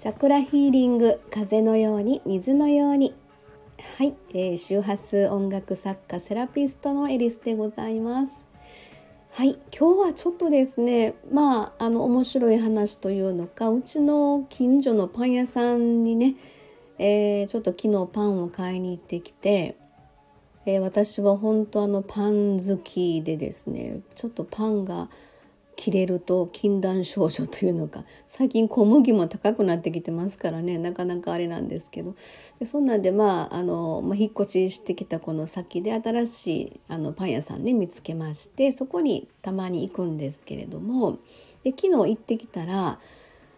チャクラヒーリング風のように水のように。はい、えー、周波数音楽作家セラピストのエリスでございます。はい今日はちょっとですねまああの面白い話というのかうちの近所のパン屋さんにね、えー、ちょっと昨日パンを買いに行ってきてえー、私は本当あのパン好きでですねちょっとパンが切れると禁断症状というのか最近小麦も高くなってきてますからね。なかなかあれなんですけど。でそんなんでまああの、まあ、引っ越ししてきたこの先で新しいあのパン屋さんね見つけましてそこにたまに行くんですけれども。で昨日行ってきたら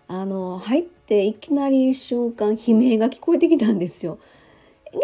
あの入っていきなり瞬間悲鳴が聞こえてきたんですよ。ギ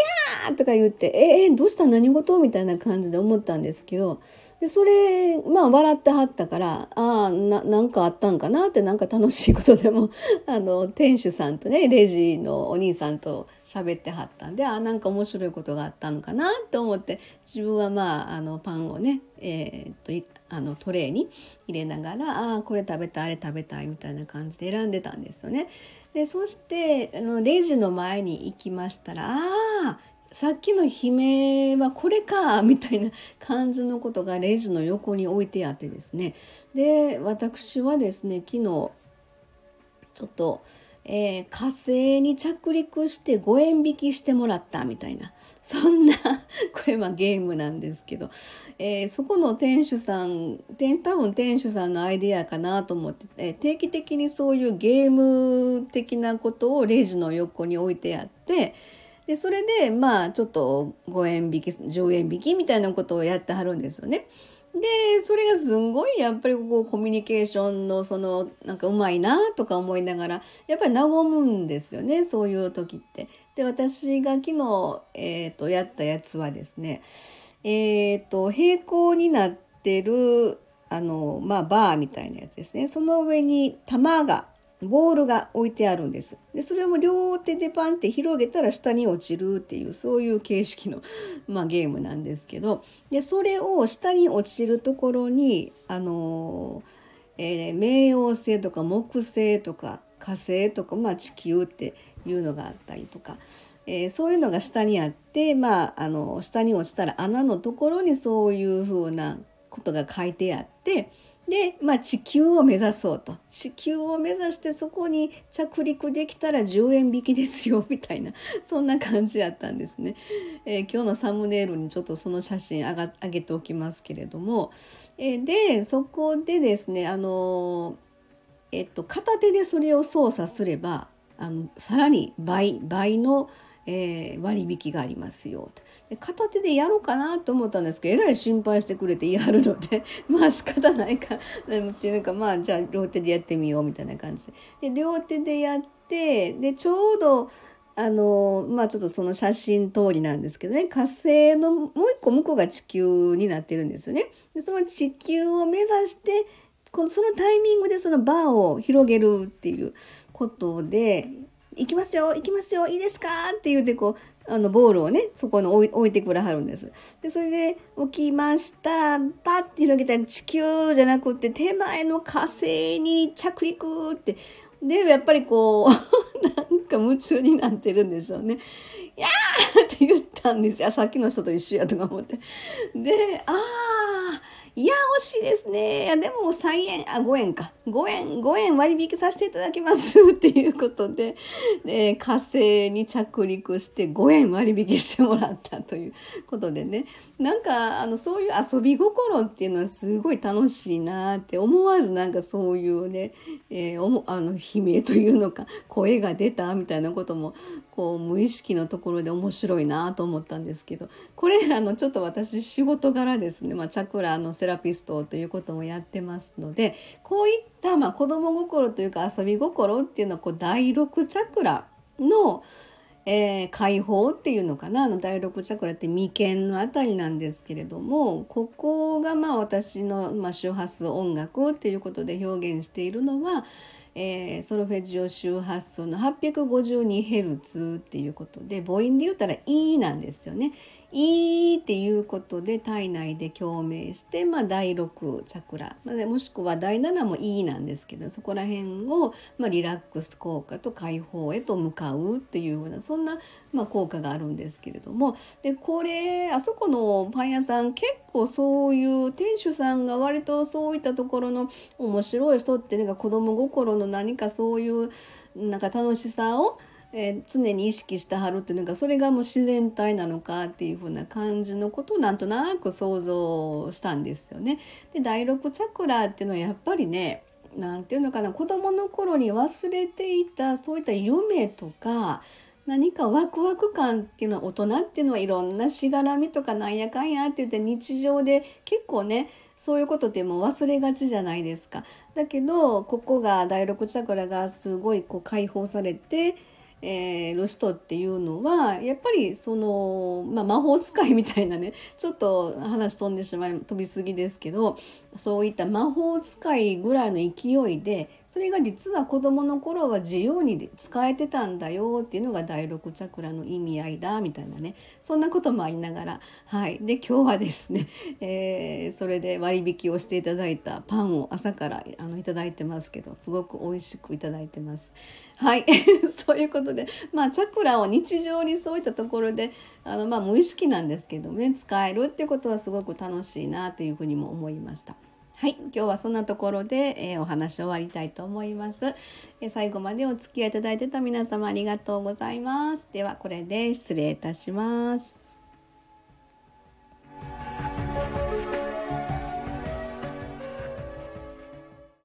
ャー！とか言って「えー、どうした？何事?」みたいな感じで思ったんですけどでそれまあ笑ってはったからああなんかあったんかなってなんか楽しいことでも あの店主さんとねレジのお兄さんと喋ってはったんであなんか面白いことがあったのかなと思って自分はまああのパンをね、えー、っとあのトレーに入れながらあこれ食べたいあれ食べたいみたいな感じで選んでたんですよね。でそしてあのレジの前に行きましたらああさっきの悲鳴はこれかみたいな感じのことがレジの横に置いてあってですね。で私はですね昨日ちょっとえー、火星に着陸して5円引きしてもらったみたいな。そんな これはゲームなんですけど、えー、そこの店主さん多分店主さんのアイデアかなと思って、えー、定期的にそういうゲーム的なことをレジの横に置いてあってでそれでまあちょっと5円引き10円引きみたいなことをやってはるんですよね。でそれがすんごいやっぱりこうコミュニケーションのそのなんかうまいなとか思いながらやっぱり和むんですよねそういう時って。で私が昨日、えーと、やったやつはですねえっ、ー、と平行になってるあのまあバーみたいなやつですねその上に玉がボールが置いてあるんです。でそれも両手でパンって広げたら下に落ちるっていうそういう形式の、まあ、ゲームなんですけどでそれを下に落ちるところにあの、えー、冥王星とか木星とか火星とか、まあ、地球っていうのがあったりとか。えー、そういうのが下にあって、まあ、あの下に落ちたら穴のところにそういうふうなことが書いてあってで、まあ、地球を目指そうと。地球を目指してそこに着陸できたら10円引きですよみたいなそんな感じやったんですね、えー、今日のサムネイルにちょっとその写真あが上げておきますけれども、えー、でそこでですねあのえっと片手でそれを操作すればあのさらに倍倍のえー、割引がありますよと。で片手でやろうかなと思ったんですけどえらい心配してくれてやるので まあ仕方ないか。っていうかまあじゃあ両手でやってみようみたいな感じで。で両手でやってでちょうどあのまあちょっとその写真通りなんですけどね火星のもう一個向こうが地球になってるんですよね。でその地球を目指してこのそのタイミングでそのバーを広げるっていうことで行きますよ行きますよいいですか?」って言うてこうあのボールをねそこに置いてくれはるんです。でそれで起きましたパッて広げたら地球じゃなくって手前の火星に着陸ってでやっぱりこう なんか夢中になってるんでしょうね。いやーって言ったんですよさっきの人と一緒やとか思って。でああいや、惜しいですね。いや、でも3円、あ、5円か。5円、5円割引させていただきます っていうことで、で火星に着陸して5円割引してもらったということでね。なんか、あの、そういう遊び心っていうのはすごい楽しいなって思わずなんかそういうね、えー、おもあの、悲鳴というのか、声が出たみたいなことも、こう、無意識のところで面白いなと思ったんですけど、これ、あの、ちょっと私仕事柄ですね、まあ、チャクラのセラピストということもやってますのでこういったまあ子供心というか遊び心っていうのはこう第6チャクラの、えー、解放っていうのかな。あの第6チャクラって眉間のあたりなんですけれどもここがまあ私の、まあ、周波数音楽っていうことで表現しているのはえー、ソルフェジオ周波数の 852Hz っていうことで母音で言ったら「E」なんですよね。いいっていうことで体内で共鳴して、まあ、第6チャクラ、もしくは第7もいいなんですけどそこら辺を、まあ、リラックス効果と解放へと向かうっていうようなそんな、まあ、効果があるんですけれども。でこれあそこのパン屋さん結構そういう店主さんが割とそういったところの面白い人ってなんか子供心の何かそういうなんか楽しさをえー、常に意識してはるっていうのがそれがもう自然体なのかっていう風な感じのことをなんとなく想像したんですよね。で第6チャクラっていうのはやっぱりね何て言うのかな子どもの頃に忘れていたそういった夢とか何かワクワク感っていうのは大人っていうのはいろんなしがらみとかなんやかんやって言って日常で結構ねそういうことってもう忘れがちじゃないですか。だけどここが第6チャクラがすごいこう解放されてえー、ルストっていうのはやっぱりその、まあ、魔法使いみたいなねちょっと話飛んでしまい飛びすぎですけどそういった魔法使いぐらいの勢いでそれが実は子どもの頃は自由に使えてたんだよっていうのが第6チャクラの意味合いだみたいなねそんなこともありながらはいで今日はですね、えー、それで割引をしていただいたパンを朝からあのいただいてますけどすごく美味しくいただいてます。はい そういうことでまあチャクラを日常にそういったところであの、まあ、無意識なんですけどね使えるっていうことはすごく楽しいなというふうにも思いました。はい、今日はそんなところで、えー、お話終わりたいと思います、えー、最後までお付き合いいただいてた皆様ありがとうございます。ではこれで失礼いたします。